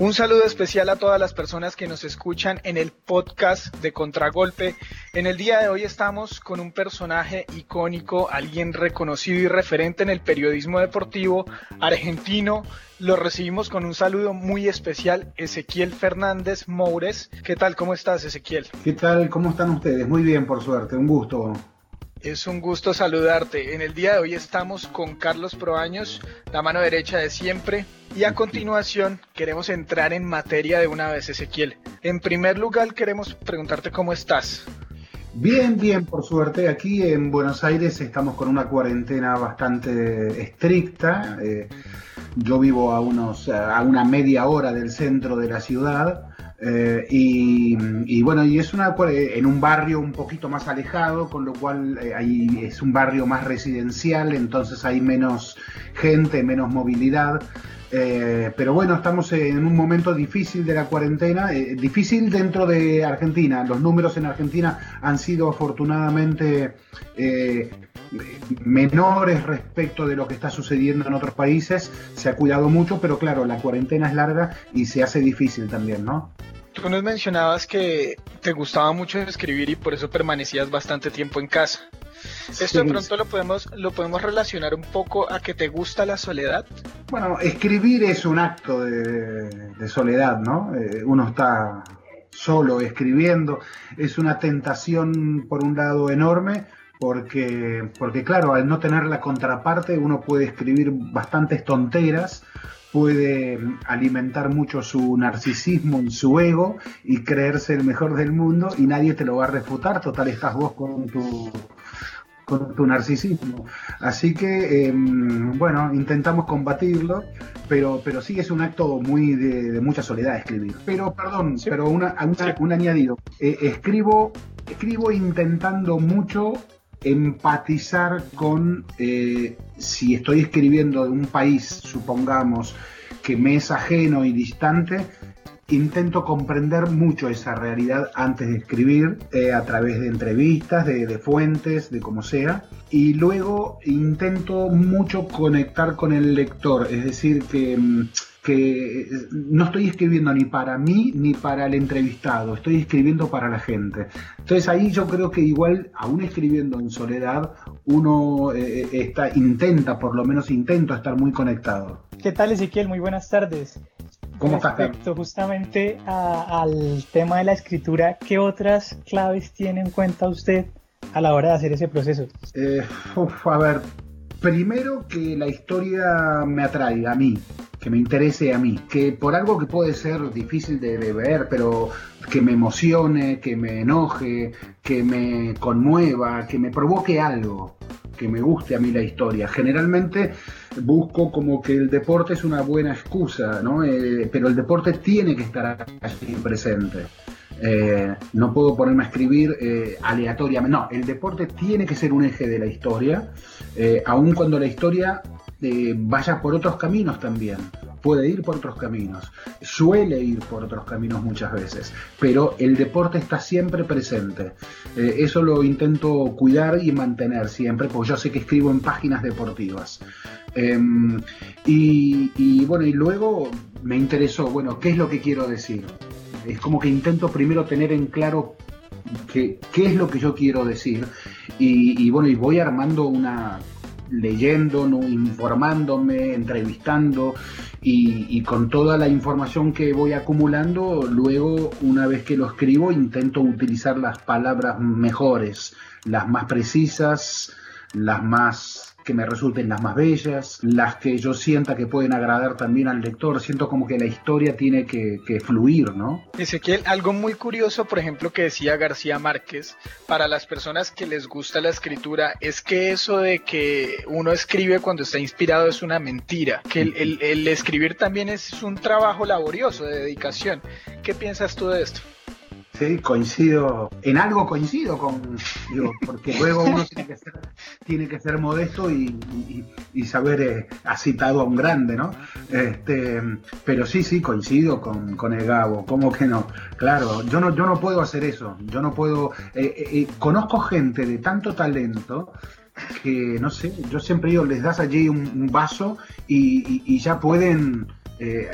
Un saludo especial a todas las personas que nos escuchan en el podcast de Contragolpe. En el día de hoy estamos con un personaje icónico, alguien reconocido y referente en el periodismo deportivo argentino. Lo recibimos con un saludo muy especial, Ezequiel Fernández Moures. ¿Qué tal? ¿Cómo estás, Ezequiel? ¿Qué tal? ¿Cómo están ustedes? Muy bien, por suerte. Un gusto. Es un gusto saludarte. En el día de hoy estamos con Carlos Proaños, la mano derecha de siempre. Y a continuación queremos entrar en materia de una vez, Ezequiel. En primer lugar, queremos preguntarte cómo estás. Bien, bien, por suerte. Aquí en Buenos Aires estamos con una cuarentena bastante estricta. Eh, yo vivo a, unos, a una media hora del centro de la ciudad eh, y, bueno, y es una en un barrio un poquito más alejado, con lo cual eh, ahí es un barrio más residencial, entonces hay menos gente, menos movilidad. Eh, pero bueno, estamos en un momento difícil de la cuarentena, difícil dentro de Argentina. Los números en Argentina han sido afortunadamente menores respecto de lo que está sucediendo en otros países. Se ha cuidado mucho, pero claro, la cuarentena es larga y se hace difícil también, ¿no? Tú nos mencionabas que te gustaba mucho escribir y por eso permanecías bastante tiempo en casa. Esto de pronto lo podemos, lo podemos relacionar un poco a que te gusta la soledad. Bueno, escribir es un acto de, soledad, ¿no? Eh, uno está solo escribiendo, es una tentación por un lado enorme, porque, porque claro, al no tener la contraparte uno puede escribir bastantes tonteras puede alimentar mucho su narcisismo y su ego y creerse el mejor del mundo y nadie te lo va a refutar, total estás vos con tu con tu narcisismo. Así que, em, bueno, intentamos combatirlo, pero, pero sí es un acto muy de, mucha soledad escribir. Pero, perdón, pero una, un añadido. Eh, escribo, escribo intentando mucho empatizar con eh, si estoy escribiendo de un país, supongamos, que me es ajeno y distante, intento comprender mucho esa realidad antes de escribir, eh, a través de entrevistas, de, fuentes, de como sea. Y luego intento mucho conectar con el lector, es decir, que mm, que no estoy escribiendo ni para mí ni para el entrevistado, estoy escribiendo para la gente. Entonces ahí yo creo que igual, aún escribiendo en soledad, uno eh, está, intenta, por lo menos intento estar muy conectado. ¿Qué tal Ezequiel? Muy buenas tardes. ¿Cómo estás? Respecto justamente al tema de la escritura, ¿qué otras claves tiene en cuenta usted a la hora de hacer ese proceso? Eh, a ver, primero que la historia me atraiga a mí, que me interese a mí, que por algo que puede ser difícil de, ver, pero que me emocione, que me enoje, que me conmueva, que me provoque algo, que me guste a mí la historia. Generalmente busco como que el deporte es una buena excusa, ¿no? Eh, pero el deporte tiene que estar allí presente. Eh, no puedo ponerme a escribir eh, aleatoriamente. No, el deporte tiene que ser un eje de la historia, eh, aun cuando la historia vaya por otros caminos también. Puede ir por otros caminos, suele ir por otros caminos muchas veces, pero el deporte está siempre presente. eso lo intento cuidar y mantener siempre, porque yo sé que escribo en páginas deportivas. Em, y, y bueno, y luego me interesó, bueno, ¿qué es lo que quiero decir? Es como que intento primero tener en claro qué, es lo que yo quiero decir y, bueno, y voy armando una, leyendo, informándome, entrevistando y, y, con toda la información que voy acumulando, luego una vez que lo escribo intento utilizar las palabras mejores, las más precisas, las más que me resulten las más bellas, las que yo sienta que pueden agradar también al lector. Siento como que la historia tiene que, fluir, ¿no? Ezequiel, algo muy curioso, por ejemplo, que decía García Márquez, para las personas que les gusta la escritura, es que eso de que uno escribe cuando está inspirado es una mentira, que el, escribir también es un trabajo laborioso, de dedicación. ¿Qué piensas tú de esto? Coincido, en algo coincido con, digo, porque luego uno tiene que ser, modesto y, saber, eh, ha citado a un grande, ¿no? Este, pero sí, sí, coincido con, con el Gabo, ¿cómo que no? Claro, yo no, yo no puedo hacer eso, yo no puedo, eh, eh, conozco gente de tanto talento que, no sé, yo siempre digo, les das allí un, vaso y, ya pueden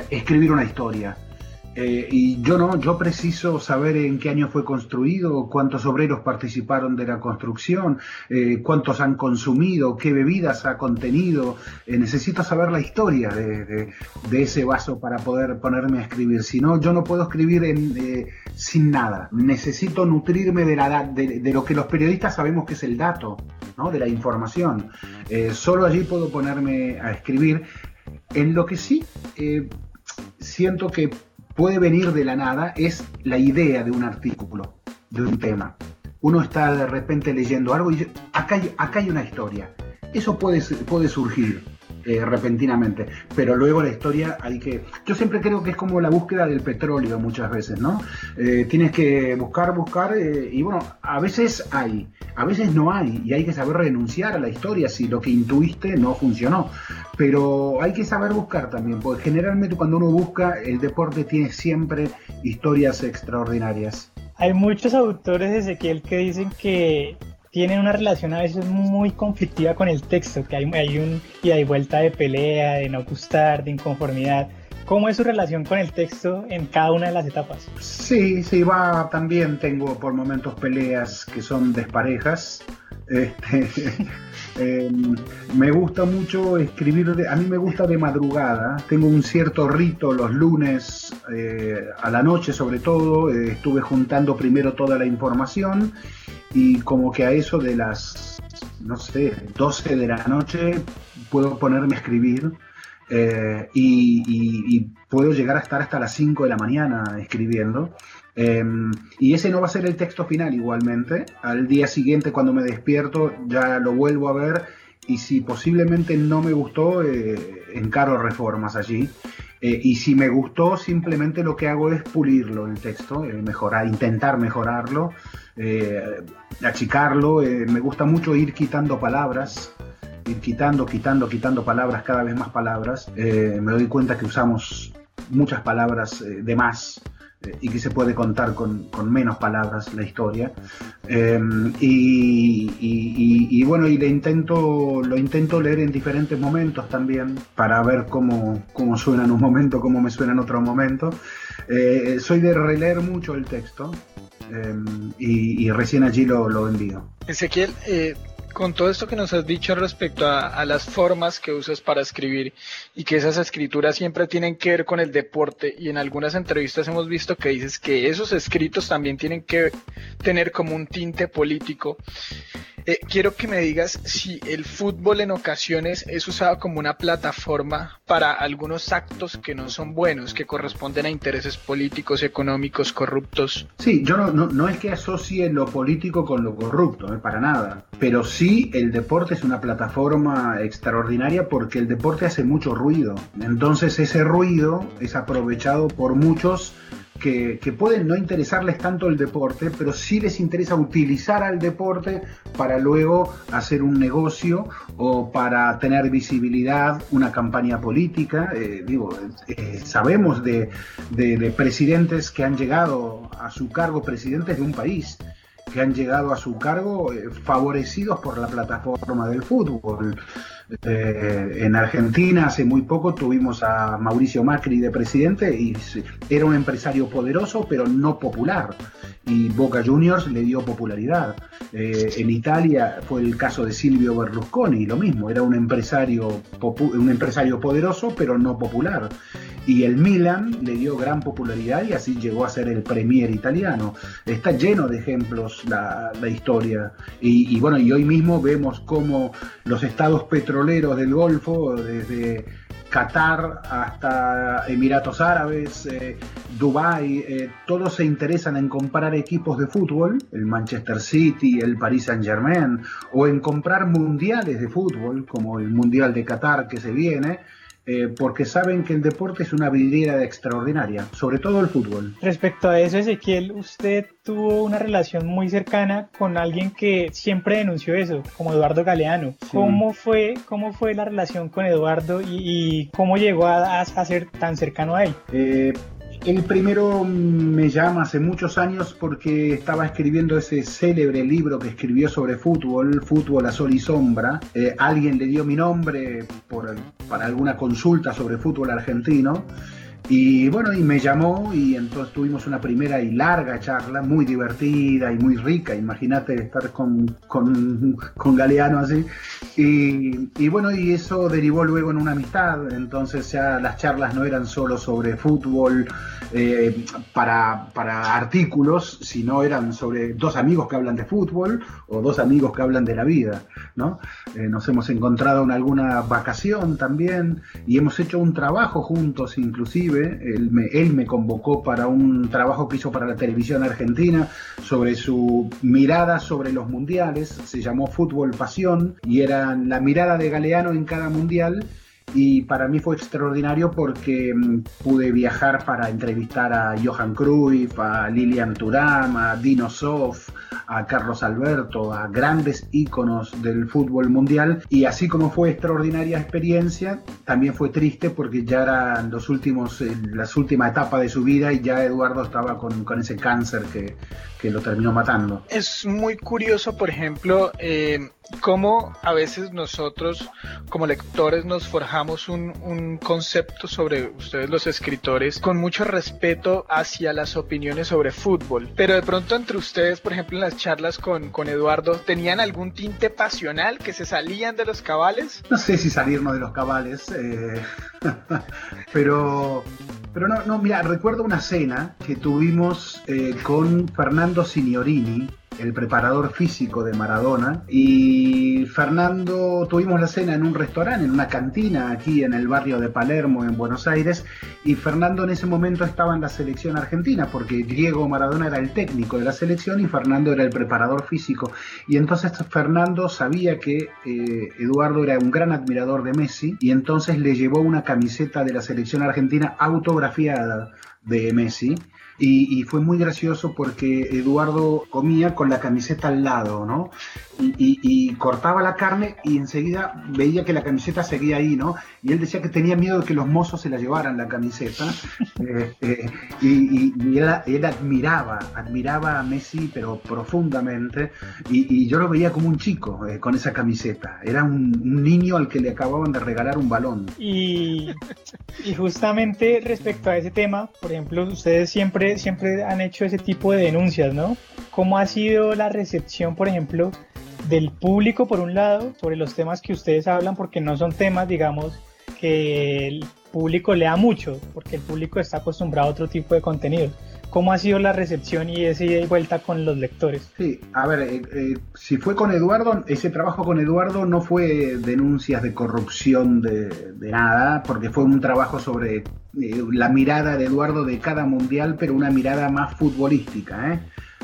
escribir una historia Eh, y yo no, yo preciso saber en qué año fue construido, cuántos obreros participaron de la construcción, eh, cuántos han consumido, qué bebidas ha contenido. Eh, necesito saber la historia de, ese vaso para poder ponerme a escribir. Si no, yo no puedo escribir en, sin nada. Necesito nutrirme de, la, de, lo que los periodistas sabemos que es el dato, ¿no? de la información. solo allí puedo ponerme a escribir. En lo que sí siento que puede venir de la nada es la idea de un artículo, de un tema. Uno está de repente leyendo algo y acá hay, acá hay una historia. Eso puede, puede surgir eh, repentinamente, pero luego la historia hay que... Yo siempre creo que es como la búsqueda del petróleo muchas veces, ¿no? Eh, tienes que buscar, buscar, eh, y bueno, a veces hay, a veces no hay, y hay que saber renunciar a la historia si lo que intuiste no funcionó. Pero hay que saber buscar también, porque generalmente cuando uno busca, el deporte tiene siempre historias extraordinarias. Hay muchos autores de Ezequiel que dicen que tienen una relación a veces muy conflictiva con el texto, que hay, hay un y vuelta de pelea, de no gustar, de inconformidad. ¿Cómo es su relación con el texto en cada una de las etapas? Sí, sí, va, también tengo por momentos peleas que son desparejas. Este, em, me gusta mucho escribir, a mí me gusta de madrugada, tengo un cierto rito los lunes eh, a la noche sobre todo, eh, estuve juntando primero toda la información y como que a eso de las, no sé, 12 de la noche puedo ponerme a escribir eh, y, puedo llegar a estar hasta las 5 de la mañana escribiendo. Em, y ese no va a ser el texto final igualmente. Al día siguiente cuando me despierto ya lo vuelvo a ver y si posiblemente no me gustó, eh, encaro reformas allí. Eh, y si me gustó, simplemente lo que hago es pulirlo el texto, mejorar, intentar mejorarlo eh, achicarlo. Eh, me gusta mucho ir quitando palabras, ir quitando, quitando, quitando palabras, cada vez más palabras. Eh, me doy cuenta que usamos muchas palabras eh, de más y que se puede contar con, menos palabras la historia. Y, bueno, y le intento, lo intento leer en diferentes momentos también para ver cómo, cómo suena en un momento, cómo me suena en otro momento. soy de releer mucho el texto. Em, y, recién allí lo, lo envío. Ezequiel, eh, con todo esto que nos has dicho respecto a, las formas que usas para escribir y que esas escrituras siempre tienen que ver con el deporte y en algunas entrevistas hemos visto que dices que esos escritos también tienen que tener como un tinte político. Eh, quiero que me digas si el fútbol en ocasiones es usado como una plataforma para algunos actos que no son buenos, que corresponden a intereses políticos, económicos, corruptos. Sí, yo no, no, es que asocie lo político con lo corrupto, eh, para nada, pero sí el deporte es una plataforma extraordinaria porque el deporte hace mucho ruido. Entonces ese ruido es aprovechado por muchos que, pueden no interesarles tanto el deporte, pero sí les interesa utilizar al deporte para luego hacer un negocio o para tener visibilidad, una campaña política. Eh, digo, eh, sabemos de, de presidentes que han llegado a su cargo, presidentes de un país, que han llegado a su cargo eh, favorecidos por la plataforma del fútbol. Eh, en Argentina hace muy poco tuvimos a Mauricio Macri de presidente y era un empresario poderoso pero no popular y Boca Juniors le dio popularidad. Eh, en Italia fue el caso de Silvio Berlusconi, lo mismo, era un empresario, un empresario poderoso pero no popular y el Milan le dio gran popularidad y así llegó a ser el premier italiano. Está lleno de ejemplos la, historia y, bueno, y hoy mismo vemos cómo los estados petroleros del Golfo, desde Qatar hasta Emiratos Árabes, eh, Dubái, eh, todos se interesan en comprar equipos de fútbol, el Manchester City, el Paris Saint Germain, o en comprar mundiales de fútbol, como el Mundial de Qatar que se viene, eh, porque saben que el deporte es una vidriera extraordinaria, sobre todo el fútbol. Respecto a eso, Ezequiel, usted tuvo una relación muy cercana con alguien que siempre denunció eso, como Eduardo Galeano. ¿Cómo, fue, ¿Cómo fue la relación con Eduardo y, cómo llegó a, ser tan cercano a él? Eh, el primero me llama hace muchos años porque estaba escribiendo ese célebre libro que escribió sobre fútbol, Fútbol a Sol y Sombra. Eh, alguien le dio mi nombre para alguna consulta sobre fútbol argentino Y bueno, y me llamó y entonces tuvimos una primera y larga charla, muy divertida y muy rica. Imagínate estar con, con, con Galeano así. Y, y, bueno, y eso derivó luego en una amistad. Entonces ya las charlas no eran solo sobre fútbol eh, para, para artículos, sino eran sobre dos amigos que hablan de fútbol o dos amigos que hablan de la vida. ¿no? Eh, nos hemos encontrado en alguna vacación también y hemos hecho un trabajo juntos inclusive él me, convocó para un trabajo que hizo para la televisión argentina sobre su mirada sobre los mundiales, se llamó Fútbol Pasión y era la mirada de Galeano en cada mundial. Y para mí fue extraordinario porque mm, pude viajar para entrevistar a Johan Cruyff, a Lilian Thuram, a Dino Sof, a Carlos Alberto, a grandes íconos del fútbol mundial y así como fue extraordinaria experiencia, también fue triste porque ya eran los últimos, las últimas etapas de su vida y ya Eduardo estaba con, con ese cáncer que, que, lo terminó matando. Es muy curioso, por ejemplo, eh, cómo a veces nosotros como lectores nos forjamos un, un, concepto sobre ustedes los escritores con mucho respeto hacia las opiniones sobre fútbol, pero de pronto entre ustedes, por ejemplo, las charlas con, con Eduardo, ¿tenían algún tinte pasional que se salían de los cabales? No sé si salirnos de los cabales, eh, pero, pero no, no, mira, recuerdo una cena que tuvimos eh, con Fernando Signorini, el preparador físico de Maradona. Y Fernando, tuvimos la cena en un restaurante, en una cantina aquí en el barrio de Palermo, en Buenos Aires. Y Fernando en ese momento estaba en la selección argentina, porque Diego Maradona era el técnico de la selección y Fernando era el preparador físico. Y entonces Fernando sabía que eh, Eduardo era un gran admirador de Messi y entonces le llevó una camiseta de la selección argentina autografiada de Messi y, fue muy gracioso porque Eduardo comía con la camiseta al lado, ¿no? Y, cortaba la carne y enseguida veía que la camiseta seguía ahí, ¿no? Y él decía que tenía miedo de que los mozos se la llevaran la camiseta. Eh, y, él, admiraba, admiraba a Messi, pero profundamente. Y, yo lo veía como un chico eh, con esa camiseta. Era un, niño al que le acababan de regalar un balón. Y justamente respecto a ese tema, por ejemplo, ustedes siempre siempre, han hecho ese tipo de denuncias, ¿no? ¿Cómo ha sido la recepción, por ejemplo, del público, por un lado, sobre los temas que ustedes hablan, porque no son temas, digamos, que el público lea mucho, porque el público está acostumbrado a otro tipo de contenidos. ¿Cómo ha sido la recepción y esa ida y vuelta con los lectores? Sí, a ver, eh, eh, si fue con Eduardo, ese trabajo con Eduardo no fue denuncias de corrupción de, nada, porque fue un trabajo sobre eh, la mirada de Eduardo de cada mundial, pero una mirada más futbolística, ¿eh?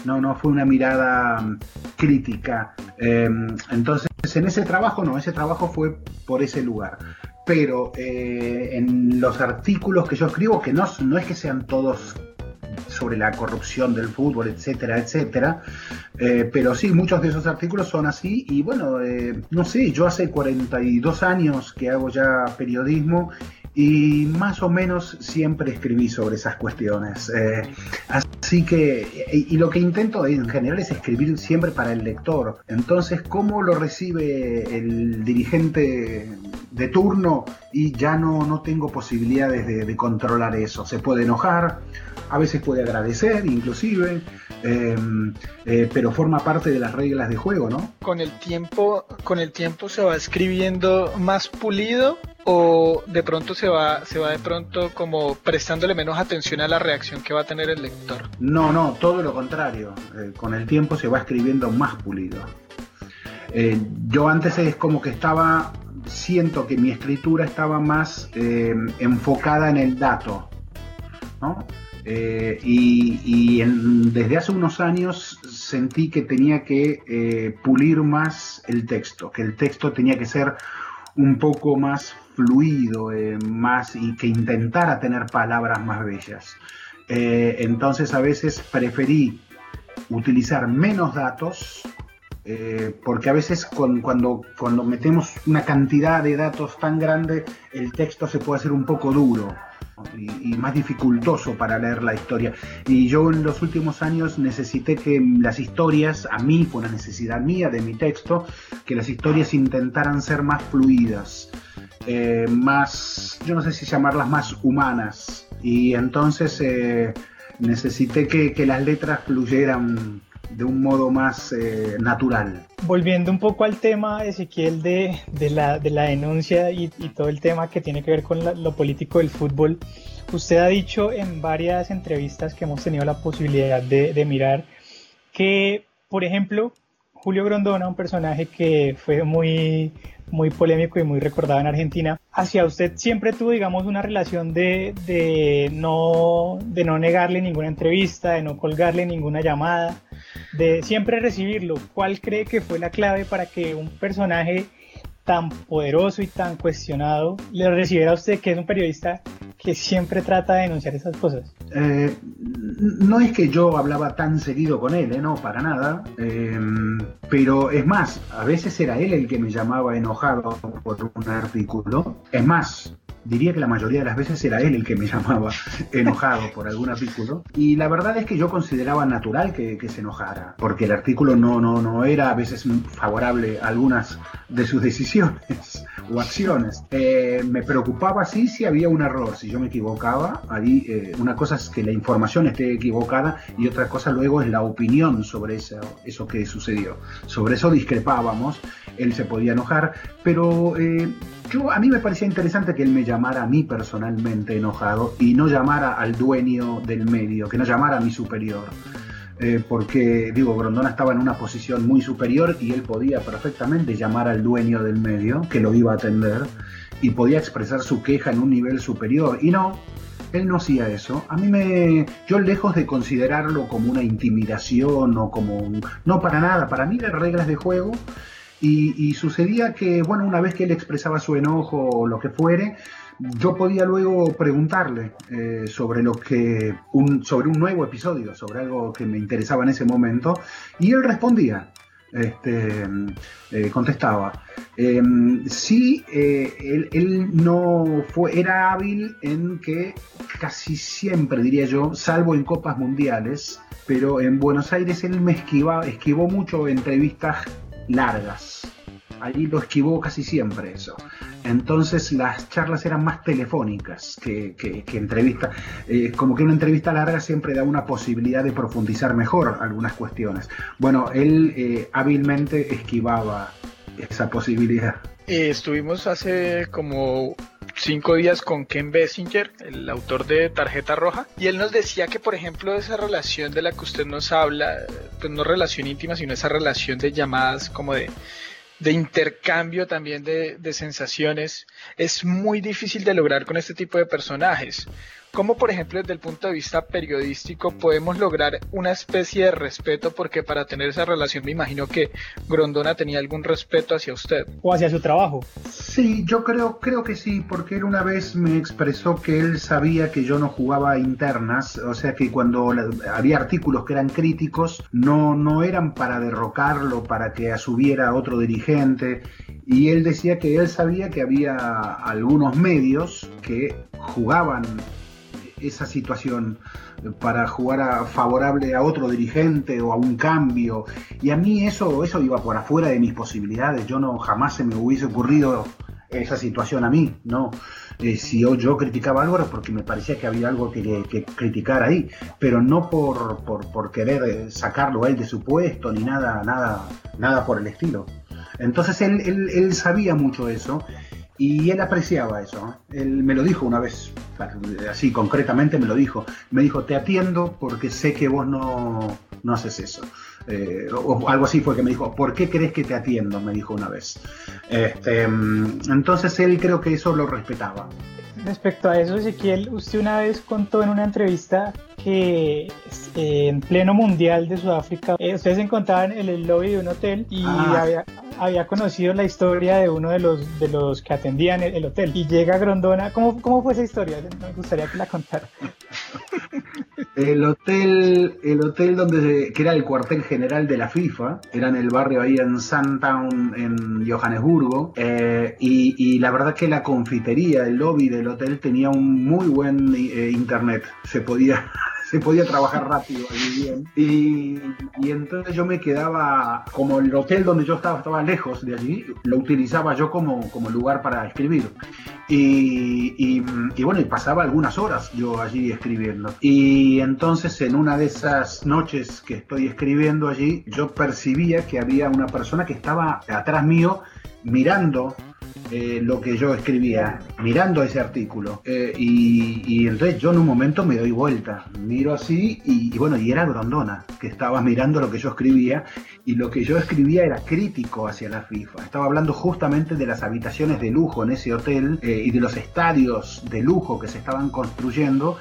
No, no fue una mirada mm, crítica. Em, entonces, en ese trabajo no, ese trabajo fue por ese lugar. Pero en los artículos que yo escribo, que no, no es que sean todos sobre la corrupción del fútbol, etcétera, etcétera. pero sí, muchos de esos artículos son así y bueno, no sé, yo hace 42 años que hago ya periodismo y más o menos siempre escribí sobre esas cuestiones. Eh, así que, y, lo que intento en general es escribir siempre para el lector. Entonces, ¿cómo lo recibe el dirigente de turno? Y ya no, no tengo posibilidades de, controlar eso. Se puede enojar, a veces puede agradecer inclusive, eh, eh, pero forma parte de las reglas de juego, ¿no? Con el tiempo, con el tiempo se va escribiendo más pulido o de pronto se va, se va de pronto como prestándole menos atención a la reacción que va a tener el lector? No, no, todo lo contrario. Eh, con el tiempo se va escribiendo más pulido. Eh, yo antes es como que estaba, siento que mi escritura estaba más eh, enfocada en el dato, ¿no? y, desde hace unos años sentí que tenía que pulir más el texto, que el texto tenía que ser un poco más fluido, eh, más y que intentara tener palabras más bellas. Eh, entonces a veces preferí utilizar menos datos eh, porque a veces cuando, cuando metemos una cantidad de datos tan grande el texto se puede hacer un poco duro y, más dificultoso para leer la historia. Y yo en los últimos años necesité que las historias, a mí fue una necesidad mía de mi texto, que las historias intentaran ser más fluidas. eh, más, yo no sé si llamarlas más humanas. Y entonces eh, necesité que, las letras fluyeran de un modo más eh, natural. Volviendo un poco al tema, Ezequiel, de, de, la, de la, denuncia y, todo el tema que tiene que ver con lo político del fútbol, usted ha dicho en varias entrevistas que hemos tenido la posibilidad de, de mirar que, por ejemplo, Julio Grondona, un personaje que fue muy, muy polémico y muy recordado en Argentina, hacia usted siempre tuvo, digamos, una relación de, de, no, de no negarle ninguna entrevista, de no colgarle ninguna llamada, de siempre recibirlo. ¿Cuál cree que fue la clave para que un personaje tan poderoso y tan cuestionado le recibiera a usted, que es un periodista que siempre trata de denunciar esas cosas? Eh, no es que yo hablaba tan seguido con él, ¿eh? no, para nada. Eh, pero es más, a veces era él el que me llamaba enojado por un artículo. Es más, diría que la mayoría de las veces era él el que me llamaba enojado por algún artículo. Y la verdad es que yo consideraba natural que, se enojara, porque el artículo no, no, no era a veces favorable a algunas de sus decisiones o acciones. Eh, me preocupaba sí si había un error, si yo me equivocaba. Ahí eh, una cosa es que la información esté equivocada y otra cosa luego es la opinión sobre eso, eso que sucedió. Sobre eso discrepábamos, él se podía enojar, pero eh, yo, a mí me parecía interesante que él me llamara a mí personalmente enojado y no llamara al dueño del medio, que no llamara a mi superior. Eh, porque, digo, Grondona estaba en una posición muy superior y él podía perfectamente llamar al dueño del medio, que lo iba a atender, y podía expresar su queja en un nivel superior. Y no, él no hacía eso. A mí me. Yo, lejos de considerarlo como una intimidación o como un. No, para nada. Para mí, las reglas de juego y, sucedía que, bueno, una vez que él expresaba su enojo o lo que fuere, yo podía luego preguntarle eh, sobre lo que un, sobre un nuevo episodio, sobre algo que me interesaba en ese momento, y él respondía. Este, eh, contestaba. Em, sí, eh, él, él, no fue, era hábil en que casi siempre, diría yo, salvo en copas mundiales, pero en Buenos Aires él me esquiva, esquivó mucho entrevistas largas. Allí lo esquivó casi siempre eso. Entonces las charlas eran más telefónicas que, que, entrevistas. Eh, como que una entrevista larga siempre da una posibilidad de profundizar mejor algunas cuestiones. Bueno, él eh, hábilmente esquivaba esa posibilidad. Eh, estuvimos hace como cinco días con Ken Bessinger, el autor de Tarjeta Roja, y él nos decía que, por ejemplo, esa relación de la que usted nos habla, pues no relación íntima, sino esa relación de llamadas como de, de intercambio también de, de sensaciones, es muy difícil de lograr con este tipo de personajes. ¿Cómo, por ejemplo, desde el punto de vista periodístico podemos lograr una especie de respeto? Porque para tener esa relación me imagino que Grondona tenía algún respeto hacia usted. O hacia su trabajo. Sí, yo creo, creo que sí, porque él una vez me expresó que él sabía que yo no jugaba internas, o sea que cuando había artículos que eran críticos, no, no eran para derrocarlo, para que asubiera otro dirigente, y él decía que él sabía que había algunos medios que jugaban esa situación para jugar a, favorable a otro dirigente o a un cambio. Y a mí eso, eso iba por afuera de mis posibilidades. Yo no jamás se me hubiese ocurrido esa situación a mí, ¿no? Eh, si yo, yo, criticaba algo era porque me parecía que había algo que, criticar ahí, pero no por, por, querer eh, sacarlo a él de su puesto ni nada, nada, nada por el estilo. Entonces él, él, él sabía mucho eso y él apreciaba eso. Él me lo dijo una vez, así concretamente me lo dijo. Me dijo, te atiendo porque sé que vos no, no haces eso. Eh, o algo así fue que me dijo, ¿por qué crees que te atiendo? Me dijo una vez. Este, entonces él creo que eso lo respetaba. Respecto a eso, Ezequiel, usted una vez contó en una entrevista que eh, en pleno mundial de Sudáfrica, eh, ustedes encontraban en el lobby de un hotel y ah. había, había, conocido la historia de uno de los, de los que atendían el, hotel. Y llega Grondona, ¿cómo, ¿cómo, fue esa historia? Me gustaría que la contara. El hotel, el hotel donde que era el cuartel general de la FIFA, era en el barrio ahí en Sandtown, en Johannesburgo, eh, y, la verdad que la confitería, el lobby del hotel tenía un muy buen internet, se podía se podía trabajar rápido allí bien. Y, y, entonces yo me quedaba, como el hotel donde yo estaba estaba lejos de allí, lo utilizaba yo como, como lugar para escribir. Y, y, y, bueno, y pasaba algunas horas yo allí escribiendo. Y entonces en una de esas noches que estoy escribiendo allí, yo percibía que había una persona que estaba atrás mío mirando eh, lo que yo escribía, mirando ese artículo. Eh, y, entonces yo en un momento me doy vuelta, miro así y, bueno, y era Grondona, que estaba mirando lo que yo escribía y lo que yo escribía era crítico hacia la FIFA. Estaba hablando justamente de las habitaciones de lujo en ese hotel eh, y de los estadios de lujo que se estaban construyendo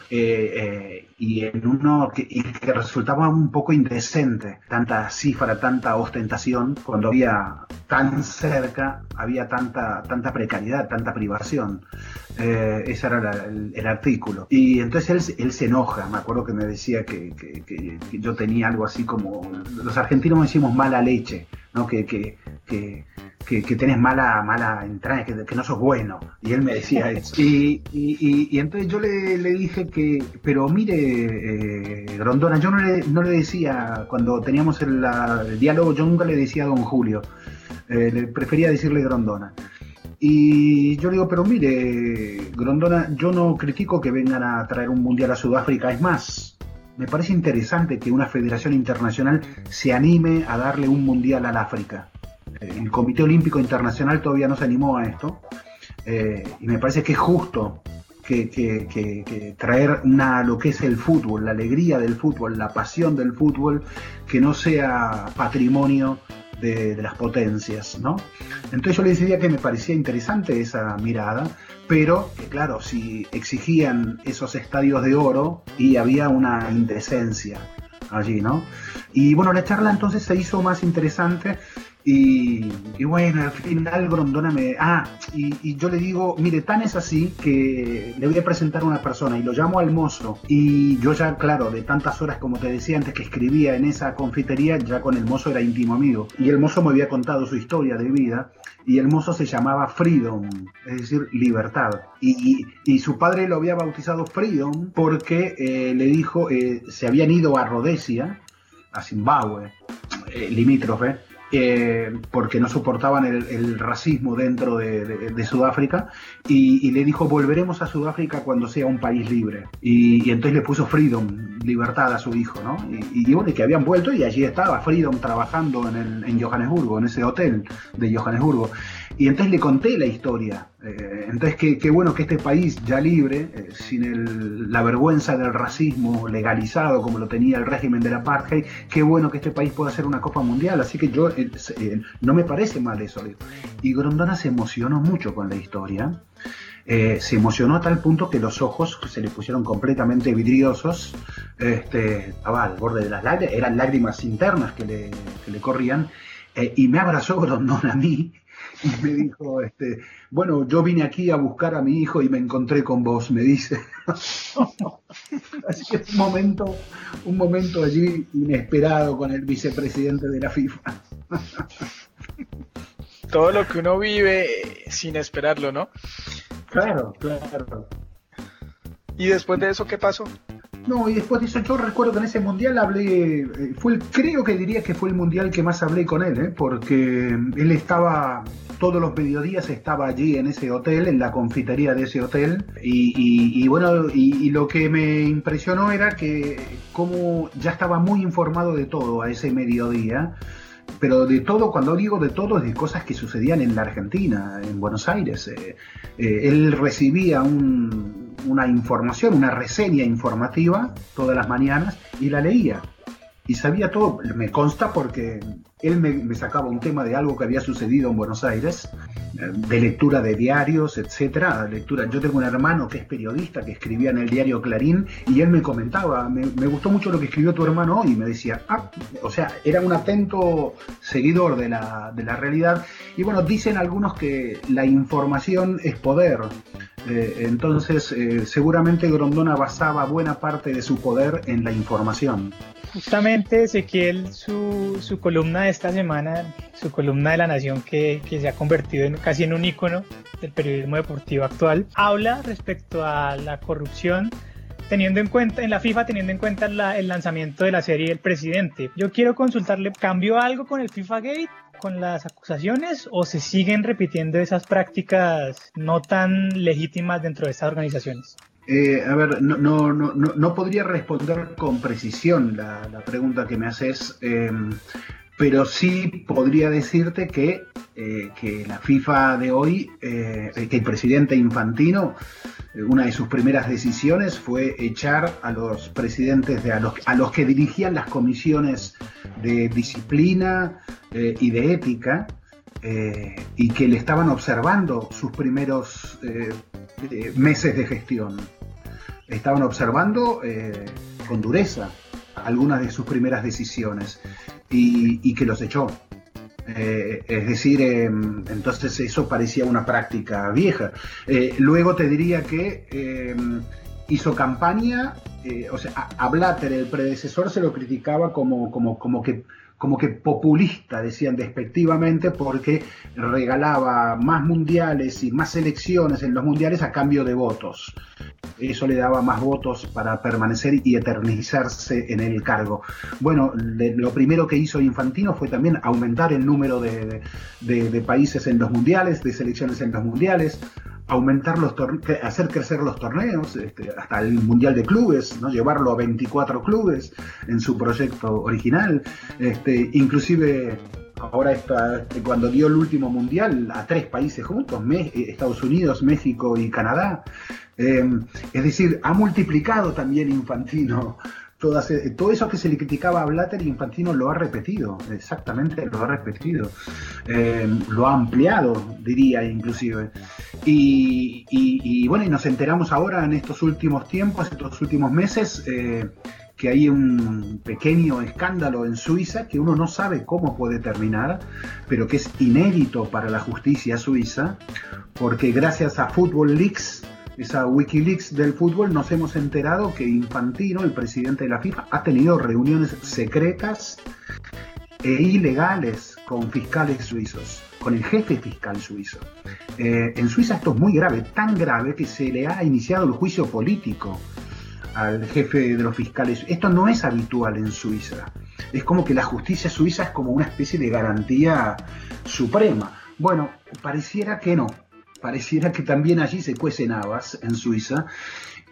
y en uno que, que, resultaba un poco indecente, tanta cifra, tanta ostentación, cuando había tan cerca, había tanta, tanta precariedad, tanta privación. Eh, ese era el, artículo. Y entonces él, se enoja, me acuerdo que me decía que, que, yo tenía algo así como, los argentinos decimos mala leche, ¿no? que, que, que, que, tenés mala, mala entrada, que, que, no sos bueno. Y él me decía eso. Y, y, y, entonces yo le, le, dije que, pero mire, eh, Grondona, yo no le, no le decía, cuando teníamos el, el, diálogo, yo nunca le decía a don Julio, eh, le prefería decirle Grondona. Y yo le digo, pero mire, Grondona, yo no critico que vengan a traer un mundial a Sudáfrica, es más, me parece interesante que una federación internacional se anime a darle un mundial al África. El Comité Olímpico Internacional todavía no se animó a esto. Eh, y me parece que es justo que, traer una, lo que es el fútbol, la alegría del fútbol, la pasión del fútbol, que no sea patrimonio de, las potencias, ¿no? Entonces yo le decía que me parecía interesante esa mirada, pero que claro, si exigían esos estadios de oro y había una indecencia allí, ¿no? Y bueno, la charla entonces se hizo más interesante y, bueno, al final Grondona me... Ah, y, yo le digo, mire, tan es así que le voy a presentar a una persona y lo llamo al mozo. Y yo ya, claro, de tantas horas como te decía antes que escribía en esa confitería, ya con el mozo era íntimo amigo. Y el mozo me había contado su historia de vida y el mozo se llamaba Freedom, es decir, libertad. Y, y, su padre lo había bautizado Freedom porque eh, le dijo, eh, se habían ido a Rhodesia, a Zimbabue, eh, limítrofe, eh, porque no soportaban el, racismo dentro de, Sudáfrica y, le dijo volveremos a Sudáfrica cuando sea un país libre y, entonces le puso Freedom, libertad a su hijo, ¿no? Y, y, bueno, que habían vuelto y allí estaba Freedom trabajando en, el, en Johannesburgo, en ese hotel de Johannesburgo y entonces le conté la historia. Eh, entonces, qué, bueno que este país ya libre, eh, sin la vergüenza del racismo legalizado como lo tenía el régimen del apartheid, qué bueno que este país pueda hacer una Copa Mundial. Así que yo, eh, no me parece mal eso. Y Grondona se emocionó mucho con la historia. se emocionó a tal punto que los ojos se le pusieron completamente vidriosos, este, estaba al borde de las lágrimas, eran lágrimas internas que le, que le corrían, y me abrazó Grondona a mí, me dijo, este, bueno, yo vine aquí a buscar a mi hijo y me encontré con vos, me dice. Así que es un momento, un momento allí inesperado con el vicepresidente de la FIFA. Todo lo que uno vive sin esperarlo, ¿no? Claro, claro. ¿Y después de eso qué pasó? No, y después de eso yo recuerdo que en ese mundial hablé, eh, fue creo que diría que fue el mundial que más hablé con él, ¿eh? porque él estaba, todos los mediodías estaba allí en ese hotel, en la confitería de ese hotel, y, bueno, y, lo que me impresionó era que como ya estaba muy informado de todo a ese mediodía, pero de todo, cuando digo de todo, es de cosas que sucedían en la Argentina, en Buenos Aires. Eh, él recibía un, una información, una reseña informativa todas las mañanas y la leía. Y sabía todo, me consta porque él me, sacaba un tema de algo que había sucedido en Buenos Aires, eh, de lectura de diarios, etcétera, lectura. Yo tengo un hermano que es periodista, que escribía en el diario Clarín, y él me comentaba, me, gustó mucho lo que escribió tu hermano hoy, y me decía, ah, o sea, era un atento seguidor de la, de la realidad. Y bueno, dicen algunos que la información es poder. Eh, entonces, eh, seguramente Grondona basaba buena parte de su poder en la información. Justamente, Ezequiel, su, columna de esta semana, su columna de La Nación, que, se ha convertido en, casi en un ícono del periodismo deportivo actual, habla respecto a la corrupción teniendo en cuenta, en la FIFA, teniendo en cuenta el lanzamiento de la serie El Presidente. Yo quiero consultarle, ¿cambió algo con el FIFA Gate? Con las acusaciones o se siguen repitiendo esas prácticas no tan legítimas dentro de estas organizaciones? Eh, a ver, no, no, no, no, podría responder con precisión la, pregunta que me haces, em, pero sí podría decirte que, eh, que la FIFA de hoy, eh, que el presidente Infantino, una de sus primeras decisiones fue echar a los presidentes, de, a, los, a los que dirigían las comisiones de disciplina y de ética, y que le estaban observando sus primeros meses de gestión. Estaban observando eh, con dureza algunas de sus primeras decisiones y, que los echó. Eh, es decir, em, entonces eso parecía una práctica vieja. Eh, luego te diría que em, hizo campaña, o sea, a, Blatter, el predecesor, se lo criticaba como, como, como que como que populista, decían despectivamente, porque regalaba más mundiales y más selecciones en los mundiales a cambio de votos. Eso le daba más votos para permanecer y eternizarse en el cargo. Bueno, lo primero que hizo Infantino fue también aumentar el número de, de países en los mundiales, de selecciones en los mundiales, aumentar los hacer crecer los torneos, este, hasta el Mundial de Clubes, ¿no? llevarlo a 24 clubes en su proyecto original, este, inclusive ahora está, este, cuando dio el último Mundial a tres países juntos, Estados Unidos, México y Canadá. Em, es decir, ha multiplicado también Infantino todo eso que se le criticaba a Blatter, Infantino lo ha repetido, exactamente lo ha repetido, eh, lo ha ampliado, diría inclusive. Y, bueno, y nos enteramos ahora en estos últimos tiempos, estos últimos meses, eh, que hay un pequeño escándalo en Suiza que uno no sabe cómo puede terminar, pero que es inédito para la justicia suiza, porque gracias a Football Leaks, esa Wikileaks del fútbol, nos hemos enterado que Infantino, el presidente de la FIFA, ha tenido reuniones secretas e ilegales con fiscales suizos, con el jefe fiscal suizo. Eh, en Suiza esto es muy grave, tan grave que se le ha iniciado el juicio político al jefe de los fiscales. Esto no es habitual en Suiza. Es como que la justicia suiza es como una especie de garantía suprema. Bueno, pareciera que no pareciera que también allí se cuecen habas en Suiza.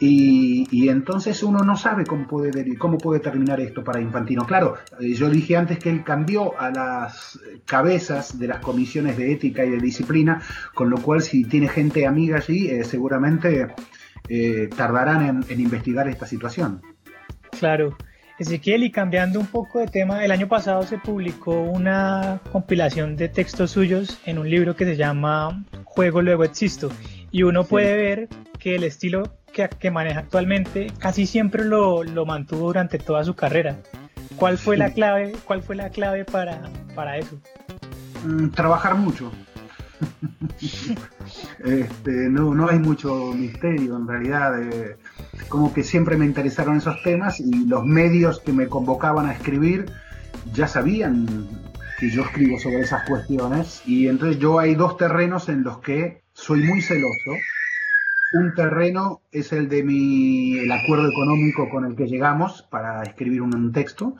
Y, entonces uno no sabe cómo puede, cómo puede terminar esto para Infantino. Claro, eh, yo dije antes que él cambió a las cabezas de las comisiones de ética y de disciplina, con lo cual si tiene gente amiga allí, eh, seguramente eh, tardarán en investigar esta situación. Claro. Ezequiel, y cambiando un poco de tema, el año pasado se publicó una compilación de textos suyos en un libro que se llama Juego Luego Existo. Y uno puede ver que el estilo que, que maneja actualmente casi siempre lo, lo, mantuvo durante toda su carrera. ¿Cuál fue la clave, cuál fue la clave para, para eso? Mm, trabajar mucho. este, no, no hay mucho misterio en realidad. Como que siempre me interesaron esos temas y los medios que me convocaban a escribir ya sabían que yo escribo sobre esas cuestiones y entonces yo hay dos terrenos en los que soy muy celoso. Un terreno es el de mi el acuerdo económico con el que llegamos para escribir un texto,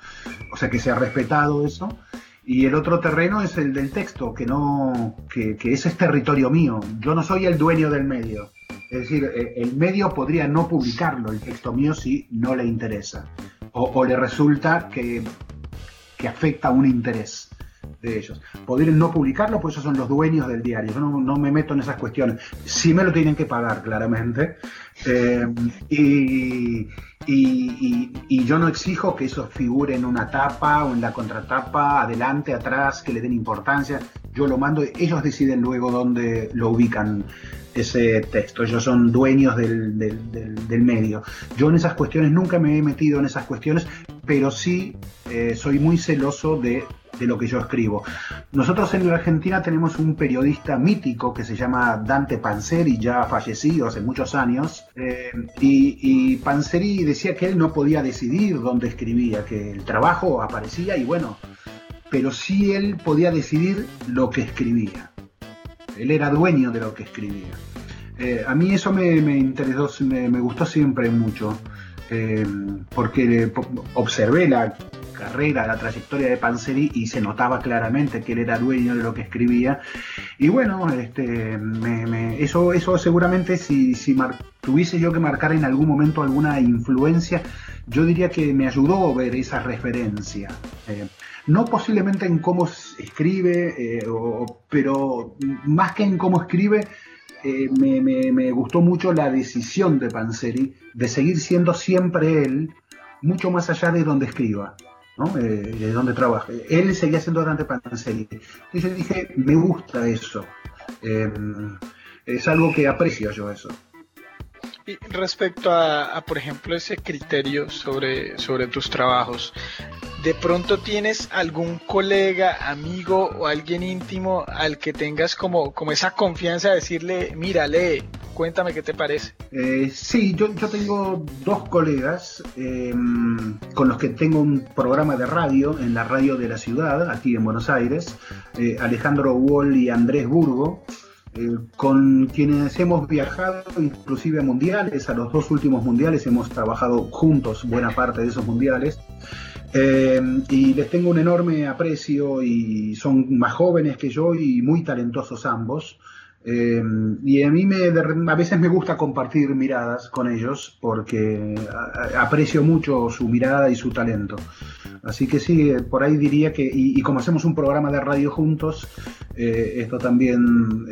o sea que se ha respetado eso y el otro terreno es el del texto, que no, que, ese es territorio mío. Yo no soy el dueño del medio. Es decir, eh, el medio podría no publicarlo, el texto mío si no le interesa. O, le resulta que, que afecta un interés de ellos. Podrían no publicarlo, pues esos son los dueños del diario. Yo no, me meto en esas cuestiones. Sí me lo tienen que pagar, claramente. Eh, y, y, yo no exijo que eso figure en una tapa o en la contratapa, adelante, atrás, que le den importancia. Yo lo mando, ellos deciden luego dónde lo ubican ese texto. Ellos son dueños del, del, medio. Yo en esas cuestiones nunca me he metido en esas cuestiones, pero sí eh, soy muy celoso de de lo que yo escribo. Nosotros en la Argentina tenemos un periodista mítico que se llama Dante Panzeri, ya fallecido hace muchos años, eh, y, y, decía que él no podía decidir dónde escribía, que el trabajo aparecía y bueno, pero sí él podía decidir lo que escribía. Él era dueño de lo que escribía. Eh, a mí eso me, interesó, me, gustó siempre mucho, eh, porque observé la carrera, la trayectoria de Panzeri y se notaba claramente que él era dueño de lo que escribía. Y bueno, este, eso, eso seguramente si, si tuviese yo que marcar en algún momento alguna influencia, yo diría que me ayudó a ver esa referencia. Eh, no posiblemente en cómo escribe, eh, pero más que en cómo escribe, eh, me, me, gustó mucho la decisión de Panzeri de seguir siendo siempre él, mucho más allá de donde escriba. Eh, de donde trabaja. Él seguía siendo Dante Panzeri. Entonces dije, me gusta eso. Em, es algo que aprecio yo eso. Y respecto a, por ejemplo, ese criterio sobre, sobre tus trabajos, ¿de pronto tienes algún colega, amigo o alguien íntimo al que tengas como, como esa confianza de decirle, mira, lee, Cuéntame qué te parece. Eh, sí, yo, yo, tengo dos colegas em, con los que tengo un programa de radio en la radio de la ciudad, aquí en Buenos Aires, eh, Alejandro Wall y Andrés Burgo. Eh, con quienes hemos viajado inclusive a mundiales, a los dos últimos mundiales hemos trabajado juntos buena parte de esos mundiales. Em, y les tengo un enorme aprecio y son más jóvenes que yo y muy talentosos ambos. Eh, y a mí me, a veces me gusta compartir miradas con ellos porque aprecio mucho su mirada y su talento. Así que sí, eh, por ahí diría que, y, como hacemos un programa de radio juntos, eh, esto también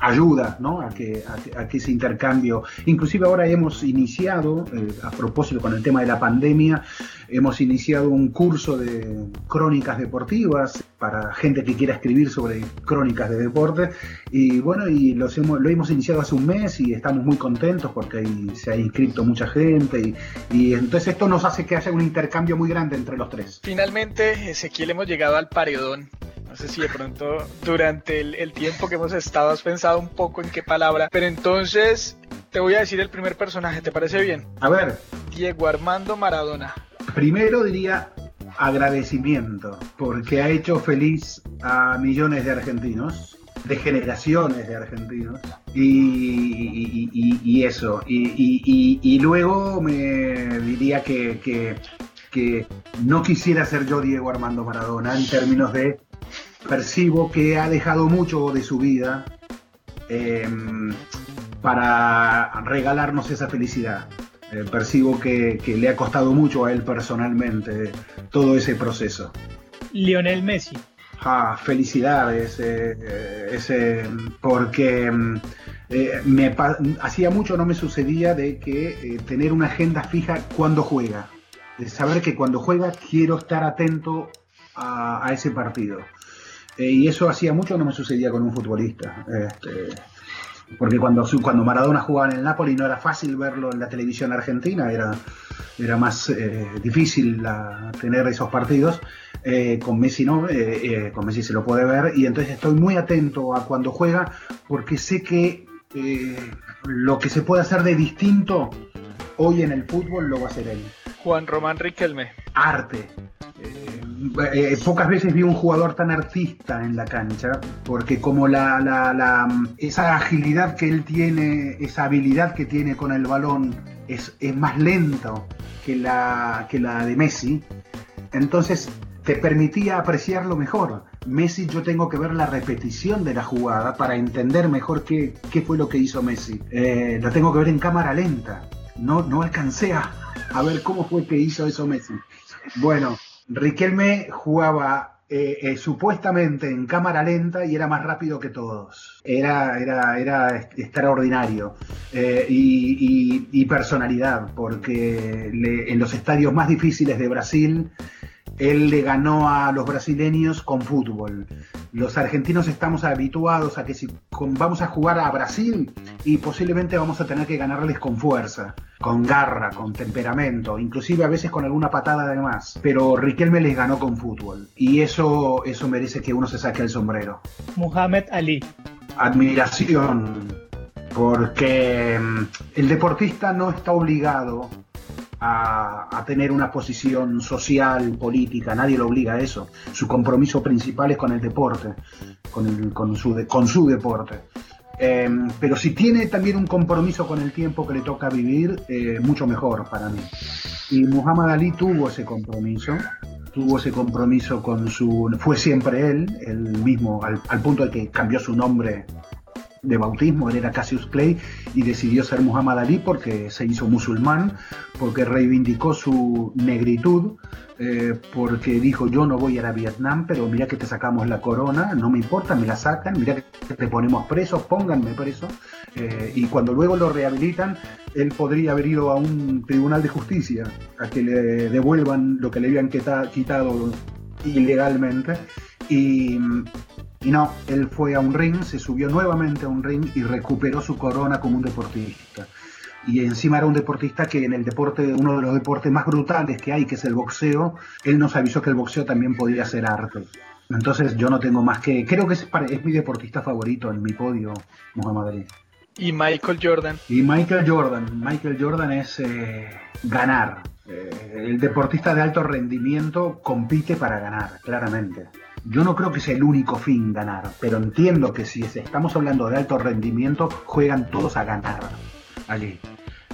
ayuda ¿no? a, que, a, que ese intercambio, inclusive ahora hemos iniciado, a propósito con el tema de la pandemia, hemos iniciado un curso de crónicas deportivas para gente que quiera escribir sobre crónicas de deporte y bueno, y los hemos, lo hemos iniciado hace un mes y estamos muy contentos porque ahí se ha inscrito mucha gente y, entonces esto nos hace que haya un intercambio muy grande entre los tres. Finalmente, Ezequiel, hemos llegado al paredón. No sé si de pronto durante el, tiempo que hemos estado has pensado un poco en qué palabra, pero entonces te voy a decir el primer personaje, ¿te parece bien? A ver. Diego Armando Maradona. Primero diría agradecimiento, porque ha hecho feliz a millones de argentinos de generaciones de argentinos y, eso. Y, luego me diría que, no quisiera ser yo Diego Armando Maradona en términos de percibo que ha dejado mucho de su vida em, para regalarnos esa felicidad. Eh, percibo que, que, le ha costado mucho a él personalmente todo ese proceso. Lionel Messi. Ah, felicidades, ese, porque mm, eh, me, hacía mucho no me sucedía de que eh, tener una agenda fija cuando juega, de saber que cuando juega quiero estar atento a, ese partido. Eh, y eso hacía mucho no me sucedía con un futbolista. Este, porque cuando, cuando Maradona jugaba en el Napoli no era fácil verlo en la televisión argentina, era, era más difícil tener esos partidos. Eh, con Messi no, eh, eh, con Messi se lo puede ver y entonces estoy muy atento a cuando juega porque sé que lo que se puede hacer de distinto hoy en el fútbol lo va a hacer él. Juan Román Riquelme. Arte. Pocas veces vi un jugador tan artista en la cancha, porque como la, la, esa agilidad que él tiene, esa habilidad que tiene con el balón es, es más lento que la, que la de Messi, entonces te permitía apreciarlo mejor. Messi yo tengo que ver la repetición de la jugada para entender mejor qué, qué fue lo que hizo Messi. Eh, lo tengo que ver en cámara lenta. No, no alcancé a, ver cómo fue que hizo eso Messi. Bueno, Riquelme jugaba eh, eh, supuestamente en cámara lenta y era más rápido que todos. Era, era, era extraordinario. y, personalidad, porque en los estadios más difíciles de Brasil él le ganó a los brasileños con fútbol. Los argentinos estamos habituados a que si vamos a jugar a Brasil y posiblemente vamos a tener que ganarles con fuerza, con garra, con temperamento, inclusive a veces con alguna patada de más. Pero Riquelme les ganó con fútbol y eso, eso merece que uno se saque el sombrero. Muhammad Ali. Admiración, porque mm, el deportista no está obligado a, tener una posición social, política, nadie lo obliga a eso. Su compromiso principal es con el deporte, con, con, su, con su deporte. Em, pero si tiene también un compromiso con el tiempo que le toca vivir, eh, mucho mejor para mí. Y Muhammad Ali tuvo ese compromiso, tuvo ese compromiso con su... Fue siempre él, el mismo, al, al punto de que cambió su nombre de bautismo, él era Cassius Clay y decidió ser Muhammad Ali porque se hizo musulmán, porque reivindicó su negritud, eh, porque dijo yo no voy a ir a Vietnam, pero mira que te sacamos la corona, no me importa, me la sacan, mira que te ponemos preso, pónganme preso, eh, y cuando luego lo rehabilitan, él podría haber ido a un tribunal de justicia a que le devuelvan lo que le habían quitado ilegalmente. Y y no, él fue a un ring, se subió nuevamente a un ring y recuperó su corona como un deportista. Y encima era un deportista que en el deporte, uno de los deportes más brutales que hay, que es el boxeo, él nos avisó que el boxeo también podía ser arte. Entonces yo no tengo más que... Creo que es, es mi deportista favorito en mi podio, Muhammad Ali. Y Michael Jordan. Y Michael Jordan. Michael Jordan es eh, ganar. Eh, el deportista de alto rendimiento compite para ganar, claramente. Yo no creo que sea el único fin ganar, pero entiendo que si estamos hablando de alto rendimiento, juegan todos a ganar allí.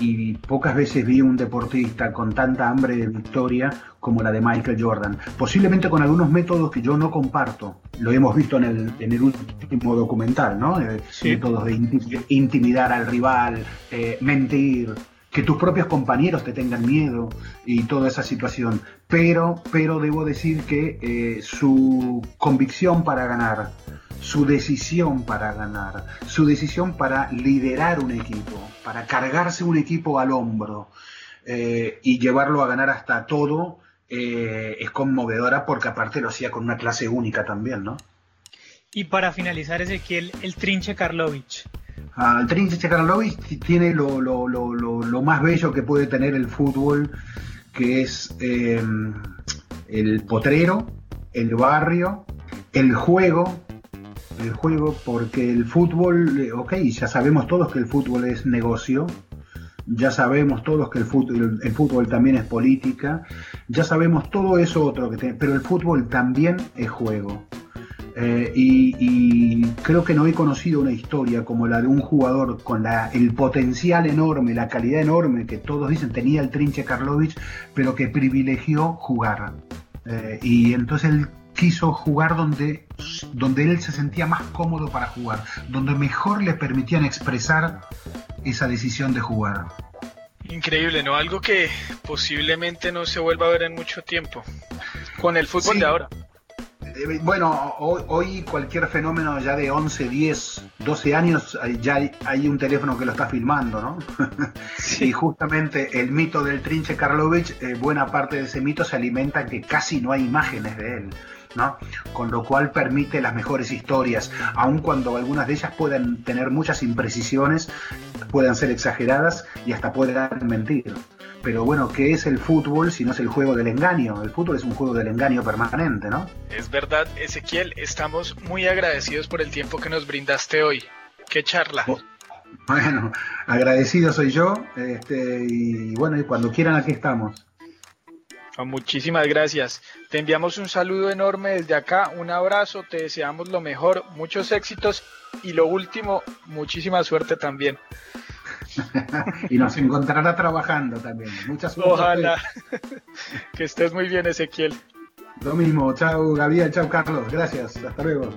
Y pocas veces vi un deportista con tanta hambre de victoria como la de Michael Jordan. Posiblemente con algunos métodos que yo no comparto. Lo hemos visto en el, en el último documental, ¿no? Eh, métodos de intimidar al rival, eh, mentir, que tus propios compañeros te tengan miedo y toda esa situación. Pero, pero debo decir que eh, su convicción para ganar, su decisión para ganar, su decisión para liderar un equipo, para cargarse un equipo al hombro eh, y llevarlo a ganar hasta todo, eh, es conmovedora porque aparte lo hacía con una clase única también, ¿no? Y para finalizar, Ezequiel, el Trinche Karlovich. El Trinche Karlovich tiene lo, lo, lo, lo, más bello que puede tener el fútbol, que es em, el potrero, el barrio, el juego, el juego, porque el fútbol, ok, ya sabemos todos que el fútbol es negocio, ya sabemos todos que el fútbol, el fútbol también es política, ya sabemos todo eso otro, que pero el fútbol también es juego. Eh, y, creo que no he conocido una historia como la de un jugador con la, el potencial enorme, la calidad enorme que todos dicen tenía el Trinche Karlovic, pero que privilegió jugar. Eh, y entonces él quiso jugar donde, donde él se sentía más cómodo para jugar, donde mejor le permitían expresar esa decisión de jugar. Increíble, ¿no? Algo que posiblemente no se vuelva a ver en mucho tiempo con el fútbol de ahora. Bueno, hoy, cualquier fenómeno ya de 11, 10, 12 años, ya hay, un teléfono que lo está filmando, ¿no? y justamente el mito del Trinche Karlovich, eh, buena parte de ese mito se alimenta que casi no hay imágenes de él. ¿no? Con lo cual permite las mejores historias, aun cuando algunas de ellas puedan tener muchas imprecisiones, puedan ser exageradas y hasta puedan mentir. Pero bueno, ¿qué es el fútbol si no es el juego del engaño? El fútbol es un juego del engaño permanente, ¿no? Es verdad, Ezequiel, estamos muy agradecidos por el tiempo que nos brindaste hoy. ¡Qué charla! Bueno, agradecido soy yo, este, y bueno, y cuando quieran aquí estamos. Ah, muchísimas gracias. Te enviamos un saludo enorme desde acá, un abrazo, te deseamos lo mejor, muchos éxitos y lo último, muchísima suerte también. y nos encontrará trabajando también. Muchas suerte. Ojalá. que estés muy bien, Ezequiel. Lo mismo. Chao, Gabriel. Chao, Carlos. Gracias. Hasta luego.